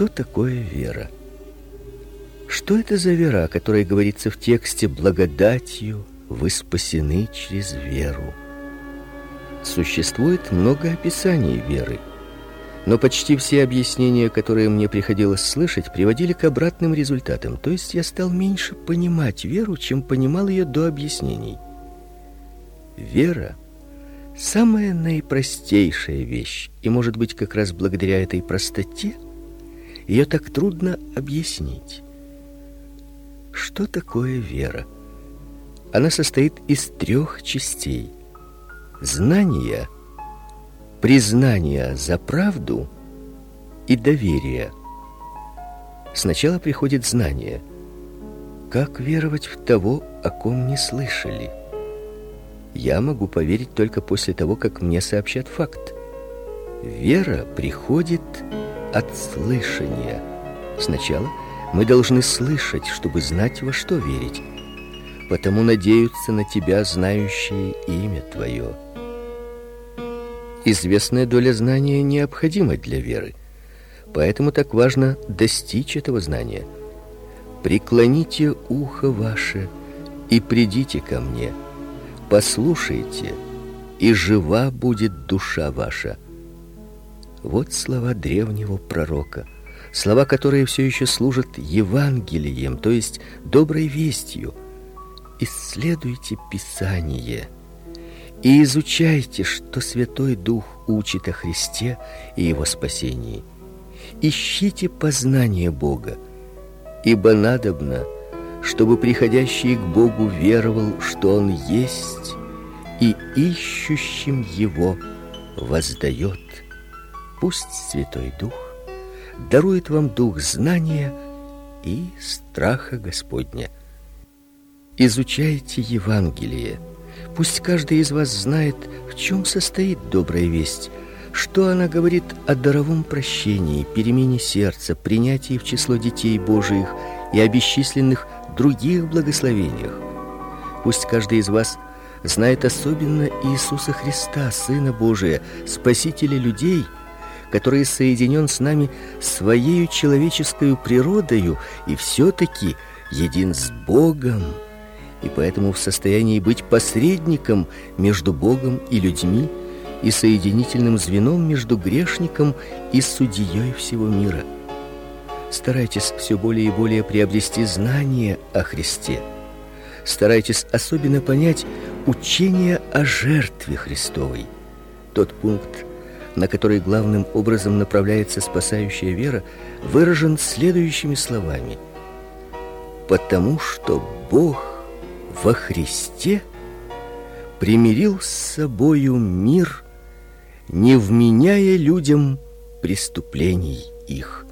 Что такое вера? Что это за вера, о которой говорится в тексте благодатью вы спасены через веру? Существует много описаний веры, но почти все объяснения, которые мне приходилось слышать, приводили к обратным результатам. То есть я стал меньше понимать веру, чем понимал ее до объяснений. Вера самая наипростейшая вещь, и, может быть, как раз благодаря этой простоте ее так трудно объяснить. Что такое вера? Она состоит из трех частей: знания, признания за правду и доверия. Сначала приходит знание. Как веровать в того, о ком не слышали? Я могу поверить только после того, как мне сообщат факт. Вера приходит от слышания. Сначала мы должны слышать, чтобы знать, во что верить. Потому надеются на тебя знающие имя твое. Известная доля знания необходима для веры. Поэтому так важно достичь этого знания. Преклоните ухо ваше и придите ко мне. Послушайте, и жива будет душа ваша. Вот слова древнего пророка, слова, которые все еще служат Евангелием, то есть доброй вестью. Исследуйте Писание и изучайте, что Святой Дух учит о Христе и его спасении. Ищите познание Бога, ибо надобно, чтобы приходящий к Богу веровал, что он есть, и ищущим его воздает. Пусть Святой Дух дарует вам дух знания и страха Господня. Изучайте Евангелие. Пусть каждый из вас знает, в чем состоит добрая весть, что она говорит о даровом прощении, перемене сердца, принятии в число детей Божиих и о бесчисленных других благословениях. Пусть каждый из вас знает особенно Иисуса Христа, Сына Божия, Спасителя людей – который соединен с нами своей человеческой природою и все таки един с Богом, и поэтому в состоянии быть посредником между Богом и людьми и соединительным звеном между грешником и судьей всего мира. Старайтесь все более и более приобрести знание о Христе. Старайтесь особенно понять учение о жертве Христовой. Тот пункт, на который главным образом направляется спасающая вера, выражен следующими словами: потому что Бог во Христе примирил с собою мир, не вменяя людям преступлений их.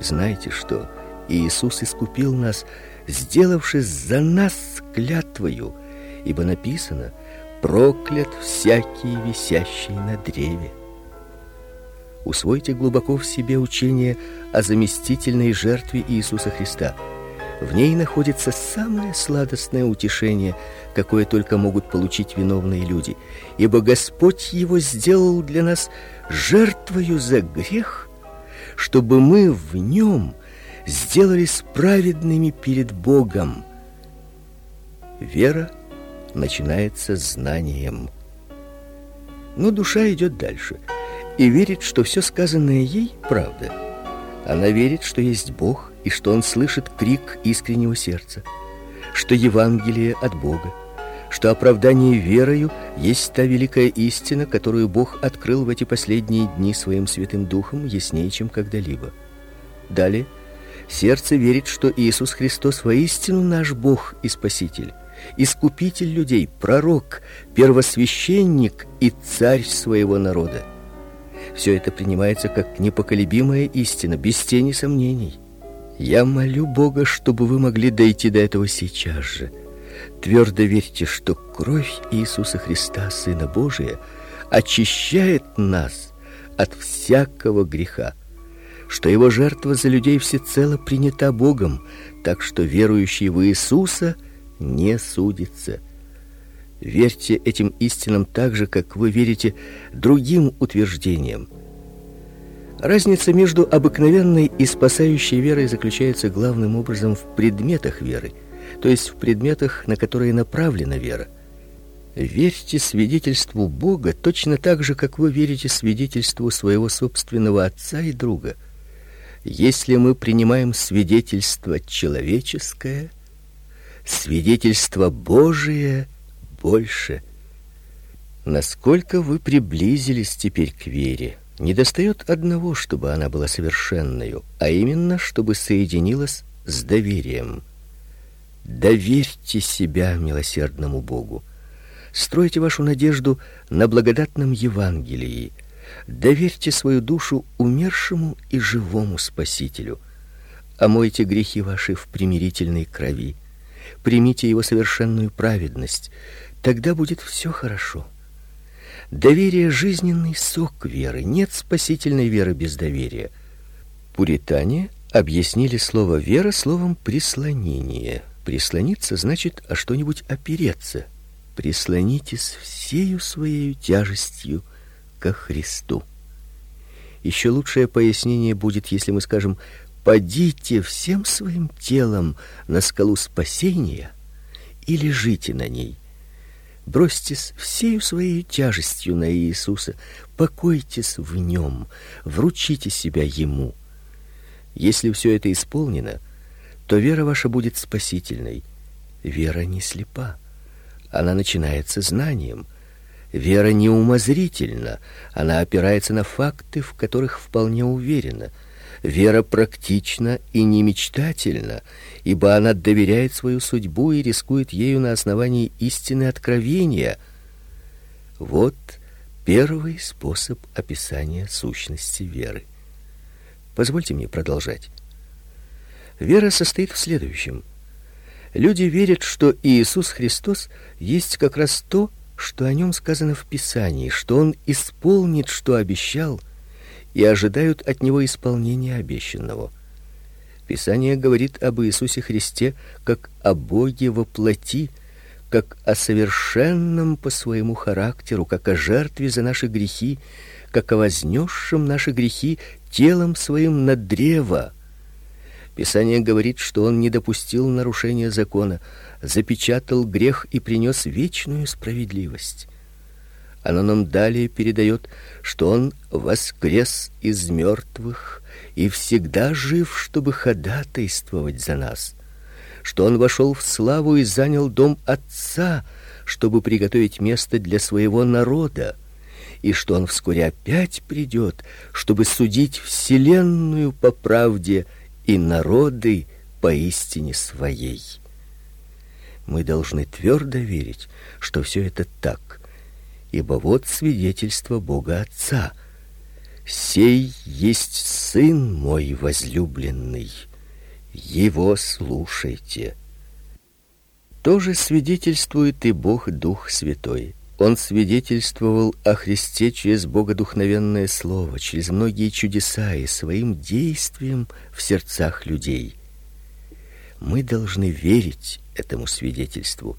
Знаете что? Иисус искупил нас, сделавшись за нас клятвою, ибо написано: проклят всякий висящий на древе. Усвойте глубоко в себе учение о заместительной жертве Иисуса Христа. В ней находится самое сладостное утешение, какое только могут получить виновные люди, ибо Господь его сделал для нас жертвою за грех, чтобы мы в нем сделались праведными перед Богом. Вера начинается знанием. Но душа идет дальше и верит, что все сказанное ей правда. Она верит, что есть Бог и что он слышит крик искреннего сердца, что Евангелие от Бога, что оправдание верою есть та великая истина, которую Бог открыл в эти последние дни своим святым духом яснее, чем когда-либо. Далее сердце верит, что Иисус Христос воистину наш Бог и Спаситель искупитель людей, пророк, первосвященник и царь своего народа. Все это принимается как непоколебимая истина, без тени сомнений. Я молю Бога, чтобы вы могли дойти до этого сейчас же. Твердо верьте, что кровь Иисуса Христа, Сына Божия, очищает нас от всякого греха, что его жертва за людей всецело принята Богом, так что верующий в Иисуса – не судится. Верьте этим истинам так же, как вы верите другим утверждениям. Разница между обыкновенной и спасающей верой заключается главным образом в предметах веры, то есть в предметах, на которые направлена вера. Верьте свидетельству Бога точно так же, как вы верите свидетельству своего собственного отца и друга. Если мы принимаем свидетельство человеческое, свидетельство Божие больше. Насколько вы приблизились теперь к вере? Недостает одного, чтобы она была совершенной, а именно, чтобы соединилась с доверием. Доверьте себя милосердному Богу. Стройте вашу надежду на благодатном Евангелии. Доверьте свою душу умершему и живому Спасителю. Омойте грехи ваши в примирительной крови. Примите его совершенную праведность, тогда будет все хорошо. Доверие жизненный сок веры. Нет спасительной веры без доверия. Пуритане объяснили слово вера словом прислонение. Прислониться значит о что-нибудь опереться. Прислонитесь всею своей тяжестью ко Христу. Еще лучшее пояснение будет, если мы скажем: "Падите всем своим телом на скалу спасения и лежите на ней". Бросьтесь всею своей тяжестью на Иисуса, покойтесь в нем, вручите себя ему. Если все это исполнено, то вера ваша будет спасительной. Вера не слепа. Она начинается знанием. Вера не умозрительна, она опирается на факты, в которых вполне уверена. Вера практична и не мечтательна, ибо она доверяет свою судьбу и рискует ею на основании истины откровения. Вот первый способ описания сущности веры. Позвольте мне продолжать. Вера состоит в следующем: люди верят, что Иисус Христос есть как раз то, что о нем сказано в Писании, что он исполнит, что обещал, и ожидают от него исполнения обещанного. Писание говорит об Иисусе Христе как о Боге во плоти, как о совершенном по своему характеру, как о жертве за наши грехи, как о вознесшем наши грехи телом своим на древо. Писание говорит, что он не допустил нарушения закона, запечатал грех и принес вечную справедливость. Оно нам далее передает, что он воскрес из мертвых и всегда жив, чтобы ходатайствовать за нас, что он вошел в славу и занял дом Отца, чтобы приготовить место для своего народа, и что он вскоре опять придет, чтобы судить вселенную по правде и народы по истине своей. Мы должны твердо верить, что все это так, ибо вот свидетельство Бога Отца — Сей есть сын мой возлюбленный. Его слушайте. Тоже свидетельствует и Бог Дух Святой. Он свидетельствовал о Христе через богодухновенное слово, через многие чудеса и своим действием в сердцах людей. Мы должны верить этому свидетельству.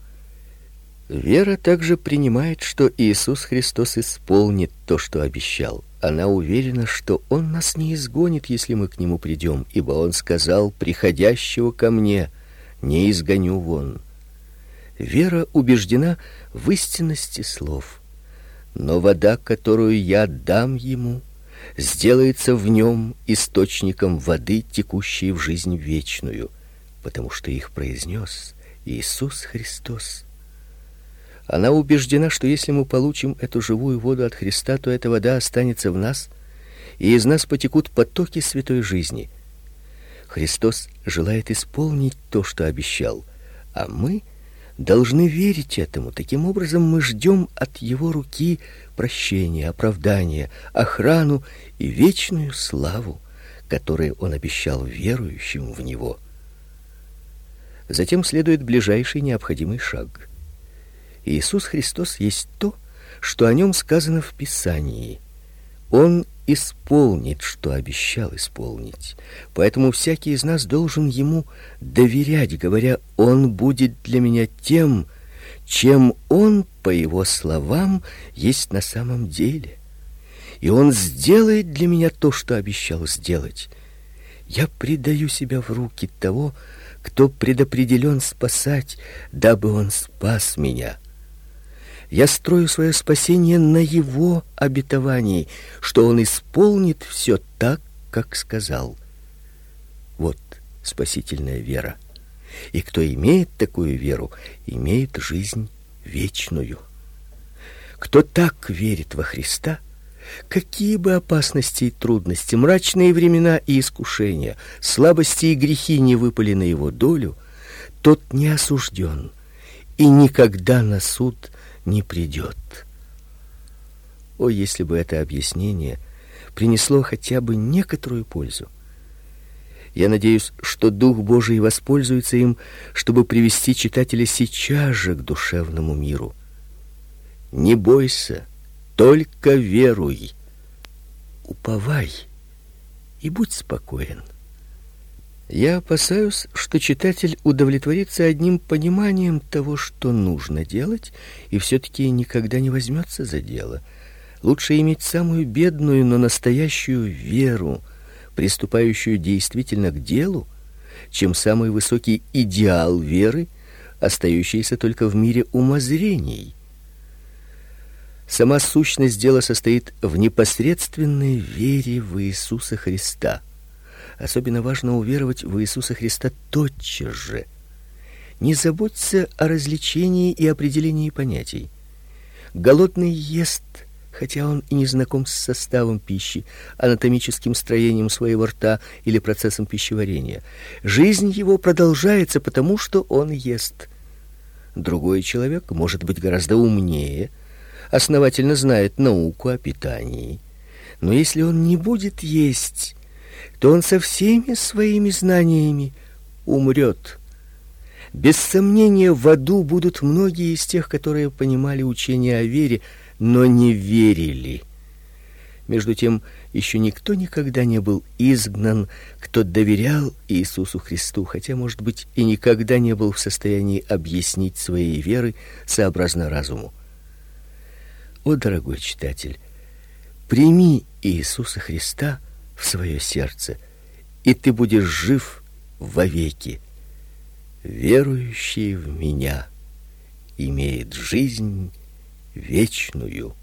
Вера также принимает, что Иисус Христос исполнит то, что обещал. Она уверена, что он нас не изгонит, если мы к нему придем, ибо он сказал: "Приходящего ко мне не изгоню вон". Вера убеждена в истинности слов. Но вода, которую я дам ему, сделается в нем источником воды, текущей в жизнь вечную, потому что их произнес Иисус Христос. Она убеждена, что если мы получим эту живую воду от Христа, то эта вода останется в нас, и из нас потекут потоки святой жизни. Христос желает исполнить то, что обещал, а мы должны верить этому. Таким образом мы ждем от его руки прощения, оправдания, охрану и вечную славу, которую он обещал верующим в него. Затем следует ближайший необходимый шаг. Иисус Христос есть то, что о нем сказано в Писании. Он исполнит, что обещал исполнить. Поэтому всякий из нас должен ему доверять, говоря: он будет для меня тем, чем он, по его словам, есть на самом деле. и он сделает для меня то, что обещал сделать. Я предаю себя в руки того, кто предопределен спасать, дабы он спас меня. Я строю свое спасение на его обетовании, что он исполнит все так, как сказал. Вот спасительная вера. И кто имеет такую веру, имеет жизнь вечную. Кто так верит во Христа, какие бы опасности и трудности, мрачные времена и искушения, слабости и грехи не выпали на его долю, тот не осужден и никогда на суд не придет. О, если бы это объяснение принесло хотя бы некоторую пользу. Я надеюсь, что Дух Божий воспользуется им, чтобы привести читателя сейчас же к душевному миру. Не бойся, только веруй. Уповай и будь спокоен. Я опасаюсь, что читатель удовлетворится одним пониманием того, что нужно делать, и все таки никогда не возьмется за дело. Лучше иметь самую бедную, но настоящую веру, приступающую действительно к делу, чем самый высокий идеал веры, остающийся только в мире умозрений. Сама сущность дела состоит в непосредственной вере в Иисуса Христа. Особенно важно уверовать в Иисуса Христа тотчас же. Не заботься о развлечении и определении понятий. Голодный ест, хотя он и не знаком с составом пищи, анатомическим строением своего рта или процессом пищеварения. Жизнь его продолжается потому, что он ест. Другой человек может быть гораздо умнее, основательно знает науку о питании. Но если он не будет есть, то он со всеми своими знаниями умрет. Без сомнения, в аду будут многие из тех, которые понимали учение о вере, но не верили. Между тем, еще никто никогда не был изгнан, кто доверял Иисусу Христу, хотя, может быть, и никогда не был в состоянии объяснить своей веры сообразно разуму. О, дорогой читатель, прими Иисуса Христа в свое сердце, и ты будешь жив вовеки. Верующий в меня имеет жизнь вечную.